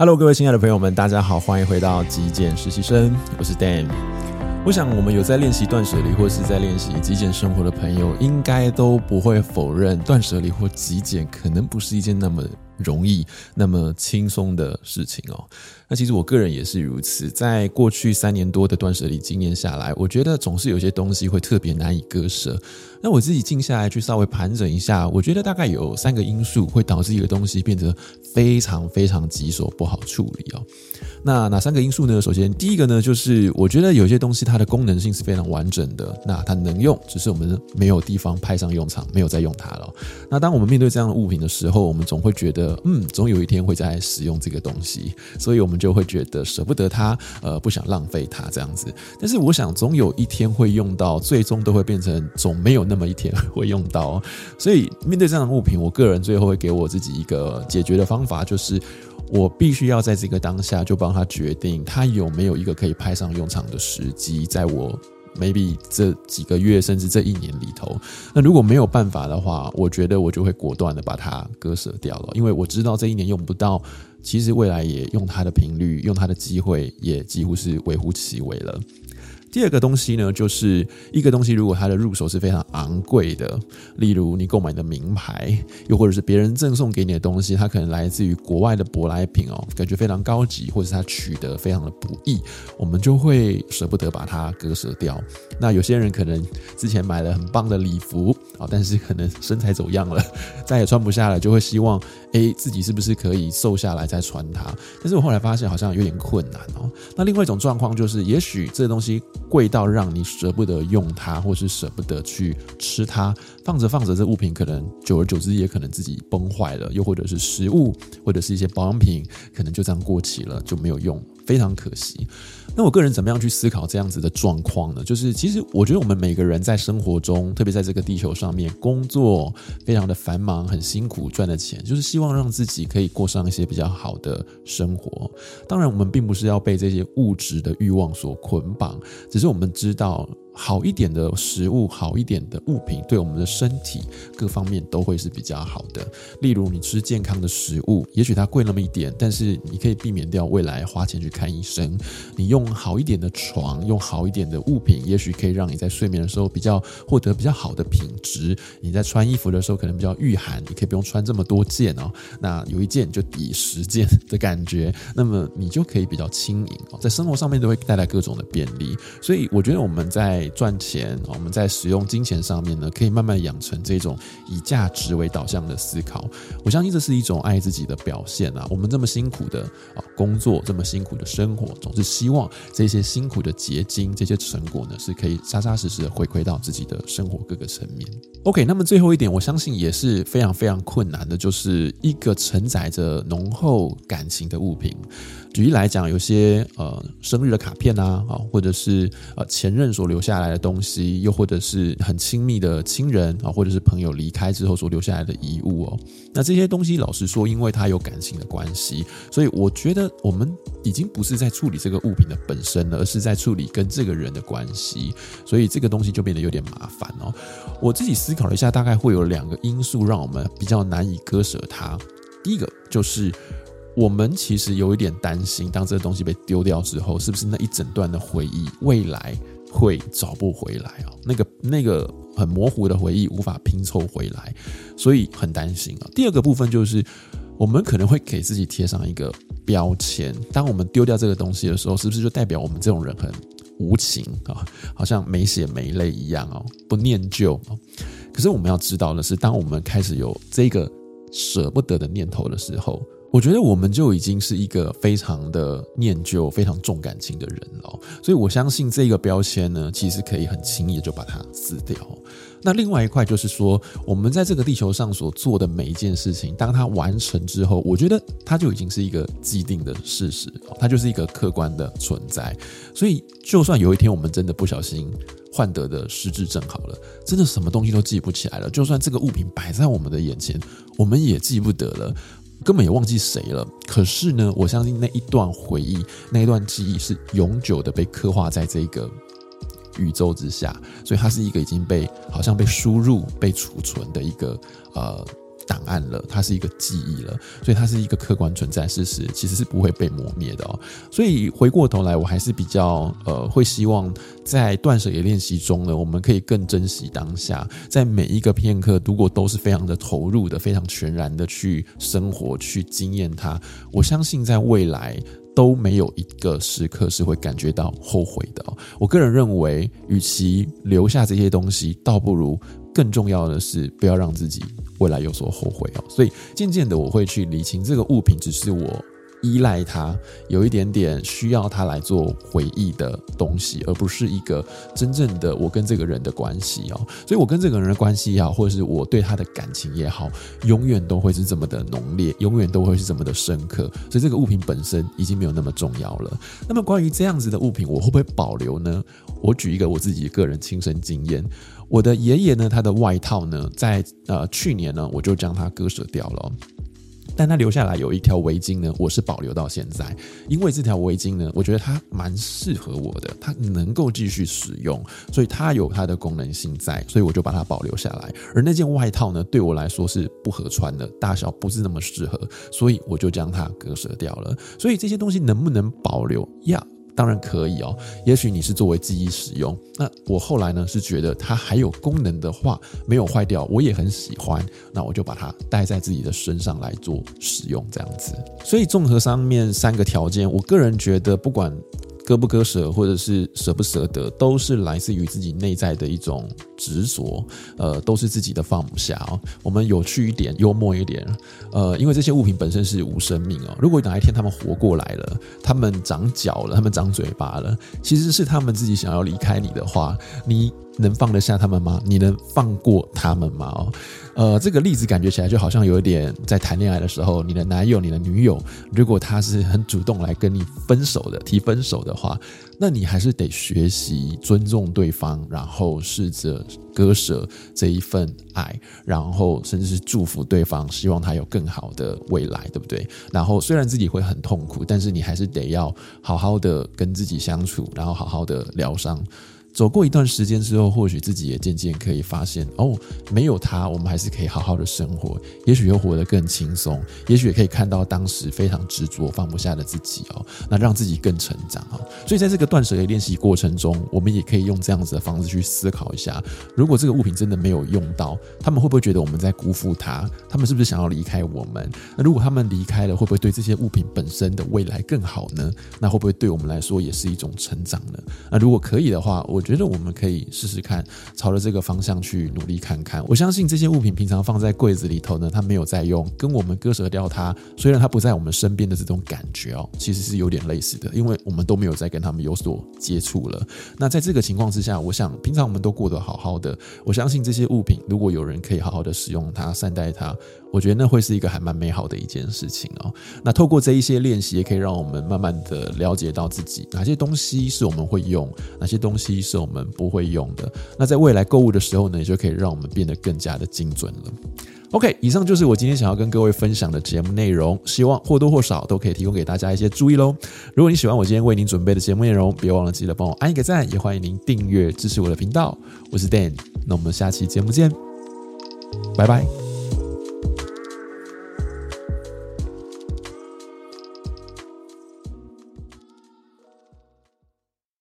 Hello，各位亲爱的朋友们，大家好，欢迎回到极简实习生，我是 Dan。我想，我们有在练习断舍离或是在练习极简生活的朋友，应该都不会否认，断舍离或极简可能不是一件那么容易、那么轻松的事情哦。那其实我个人也是如此，在过去三年多的断舍离经验下来，我觉得总是有些东西会特别难以割舍。那我自己静下来去稍微盘整一下，我觉得大概有三个因素会导致一个东西变得非常非常棘手，不好处理哦。那哪三个因素呢？首先，第一个呢，就是我觉得有些东西它的功能性是非常完整的，那它能用，只是我们没有地方派上用场，没有再用它了。那当我们面对这样的物品的时候，我们总会觉得，嗯，总有一天会再使用这个东西，所以我们。就会觉得舍不得它，呃，不想浪费它这样子。但是我想，总有一天会用到，最终都会变成总没有那么一天会用到。所以面对这样的物品，我个人最后会给我自己一个解决的方法，就是我必须要在这个当下就帮他决定，他有没有一个可以派上用场的时机，在我。Maybe 这几个月甚至这一年里头，那如果没有办法的话，我觉得我就会果断的把它割舍掉了，因为我知道这一年用不到，其实未来也用它的频率、用它的机会也几乎是微乎其微了。第二个东西呢，就是一个东西，如果它的入手是非常昂贵的，例如你购买的名牌，又或者是别人赠送给你的东西，它可能来自于国外的舶来品哦，感觉非常高级，或者它取得非常的不易，我们就会舍不得把它割舍掉。那有些人可能之前买了很棒的礼服啊，但是可能身材走样了，再也穿不下了，就会希望，诶，自己是不是可以瘦下来再穿它？但是我后来发现好像有点困难哦。那另外一种状况就是，也许这东西。贵到让你舍不得用它，或是舍不得去吃它，放着放着，这物品可能久而久之也可能自己崩坏了，又或者是食物，或者是一些保养品，可能就这样过期了，就没有用。非常可惜。那我个人怎么样去思考这样子的状况呢？就是其实我觉得我们每个人在生活中，特别在这个地球上面工作，非常的繁忙，很辛苦，赚的钱就是希望让自己可以过上一些比较好的生活。当然，我们并不是要被这些物质的欲望所捆绑，只是我们知道。好一点的食物，好一点的物品，对我们的身体各方面都会是比较好的。例如，你吃健康的食物，也许它贵那么一点，但是你可以避免掉未来花钱去看医生。你用好一点的床，用好一点的物品，也许可以让你在睡眠的时候比较获得比较好的品质。你在穿衣服的时候可能比较御寒，你可以不用穿这么多件哦。那有一件就抵十件的感觉，那么你就可以比较轻盈哦。在生活上面都会带来各种的便利，所以我觉得我们在赚钱，我们在使用金钱上面呢，可以慢慢养成这种以价值为导向的思考。我相信这是一种爱自己的表现啊！我们这么辛苦的啊工作，这么辛苦的生活，总是希望这些辛苦的结晶，这些成果呢，是可以扎扎实实的回馈到自己的生活各个层面。OK，那么最后一点，我相信也是非常非常困难的，就是一个承载着浓厚感情的物品。举例来讲，有些呃生日的卡片啊，啊，或者是呃前任所留下来的东西，又或者是很亲密的亲人啊，或者是朋友离开之后所留下来的遗物哦。那这些东西，老实说，因为它有感情的关系，所以我觉得我们已经不是在处理这个物品的本身了，而是在处理跟这个人的关系。所以这个东西就变得有点麻烦哦。我自己思考了一下，大概会有两个因素让我们比较难以割舍它。第一个就是。我们其实有一点担心，当这个东西被丢掉之后，是不是那一整段的回忆未来会找不回来啊？那个那个很模糊的回忆无法拼凑回来，所以很担心啊。第二个部分就是，我们可能会给自己贴上一个标签，当我们丢掉这个东西的时候，是不是就代表我们这种人很无情啊？好像没血没泪一样哦，不念旧。可是我们要知道的是，当我们开始有这个舍不得的念头的时候，我觉得我们就已经是一个非常的念旧、非常重感情的人了，所以我相信这个标签呢，其实可以很轻易就把它撕掉。那另外一块就是说，我们在这个地球上所做的每一件事情，当它完成之后，我觉得它就已经是一个既定的事实，它就是一个客观的存在。所以，就算有一天我们真的不小心患得的失智症好了，真的什么东西都记不起来了，就算这个物品摆在我们的眼前，我们也记不得了。根本也忘记谁了。可是呢，我相信那一段回忆，那一段记忆是永久的被刻画在这个宇宙之下，所以它是一个已经被好像被输入、被储存的一个呃档案了，它是一个记忆了，所以它是一个客观存在事实，其实是不会被磨灭的哦。所以回过头来，我还是比较呃会希望在断舍离练习中呢，我们可以更珍惜当下，在每一个片刻，如果都是非常的投入的、非常全然的去生活、去经验它，我相信在未来都没有一个时刻是会感觉到后悔的。我个人认为，与其留下这些东西，倒不如。更重要的是，不要让自己未来有所后悔哦。所以渐渐的，我会去理清这个物品只是我依赖它，有一点点需要它来做回忆的东西，而不是一个真正的我跟这个人的关系哦。所以我跟这个人的关系也好，或者是我对他的感情也好，永远都会是这么的浓烈，永远都会是这么的深刻。所以这个物品本身已经没有那么重要了。那么关于这样子的物品，我会不会保留呢？我举一个我自己个人亲身经验。我的爷爷呢，他的外套呢，在呃去年呢，我就将它割舍掉了。但他留下来有一条围巾呢，我是保留到现在，因为这条围巾呢，我觉得它蛮适合我的，它能够继续使用，所以它有它的功能性在，所以我就把它保留下来。而那件外套呢，对我来说是不合穿的，大小不是那么适合，所以我就将它割舍掉了。所以这些东西能不能保留呀？当然可以哦，也许你是作为记忆使用。那我后来呢，是觉得它还有功能的话，没有坏掉，我也很喜欢，那我就把它带在自己的身上来做使用，这样子。所以综合上面三个条件，我个人觉得不管。割不割舍，或者是舍不舍得，都是来自于自己内在的一种执着，呃，都是自己的放不下哦。我们有趣一点，幽默一点，呃，因为这些物品本身是无生命哦。如果哪一天他们活过来了，他们长脚了，他们长嘴巴了，其实是他们自己想要离开你的话，你。能放得下他们吗？你能放过他们吗？哦，呃，这个例子感觉起来就好像有一点在谈恋爱的时候，你的男友、你的女友，如果他是很主动来跟你分手的，提分手的话，那你还是得学习尊重对方，然后试着割舍这一份爱，然后甚至是祝福对方，希望他有更好的未来，对不对？然后虽然自己会很痛苦，但是你还是得要好好的跟自己相处，然后好好的疗伤。走过一段时间之后，或许自己也渐渐可以发现，哦，没有他，我们还是可以好好的生活，也许又活得更轻松，也许也可以看到当时非常执着放不下的自己哦，那让自己更成长哦。所以在这个断舍离练习过程中，我们也可以用这样子的方式去思考一下，如果这个物品真的没有用到，他们会不会觉得我们在辜负他？他们是不是想要离开我们？那如果他们离开了，会不会对这些物品本身的未来更好呢？那会不会对我们来说也是一种成长呢？那如果可以的话，我。我觉得我们可以试试看，朝着这个方向去努力看看。我相信这些物品平常放在柜子里头呢，它没有在用，跟我们割舍掉它，虽然它不在我们身边的这种感觉哦，其实是有点类似的，因为我们都没有再跟他们有所接触了。那在这个情况之下，我想平常我们都过得好好的，我相信这些物品如果有人可以好好的使用它、善待它。我觉得那会是一个还蛮美好的一件事情哦。那透过这一些练习，也可以让我们慢慢的了解到自己哪些东西是我们会用，哪些东西是我们不会用的。那在未来购物的时候呢，也就可以让我们变得更加的精准了。OK，以上就是我今天想要跟各位分享的节目内容，希望或多或少都可以提供给大家一些注意喽。如果你喜欢我今天为您准备的节目内容，别忘了记得帮我按一个赞，也欢迎您订阅支持我的频道。我是 Dan，那我们下期节目见，拜拜。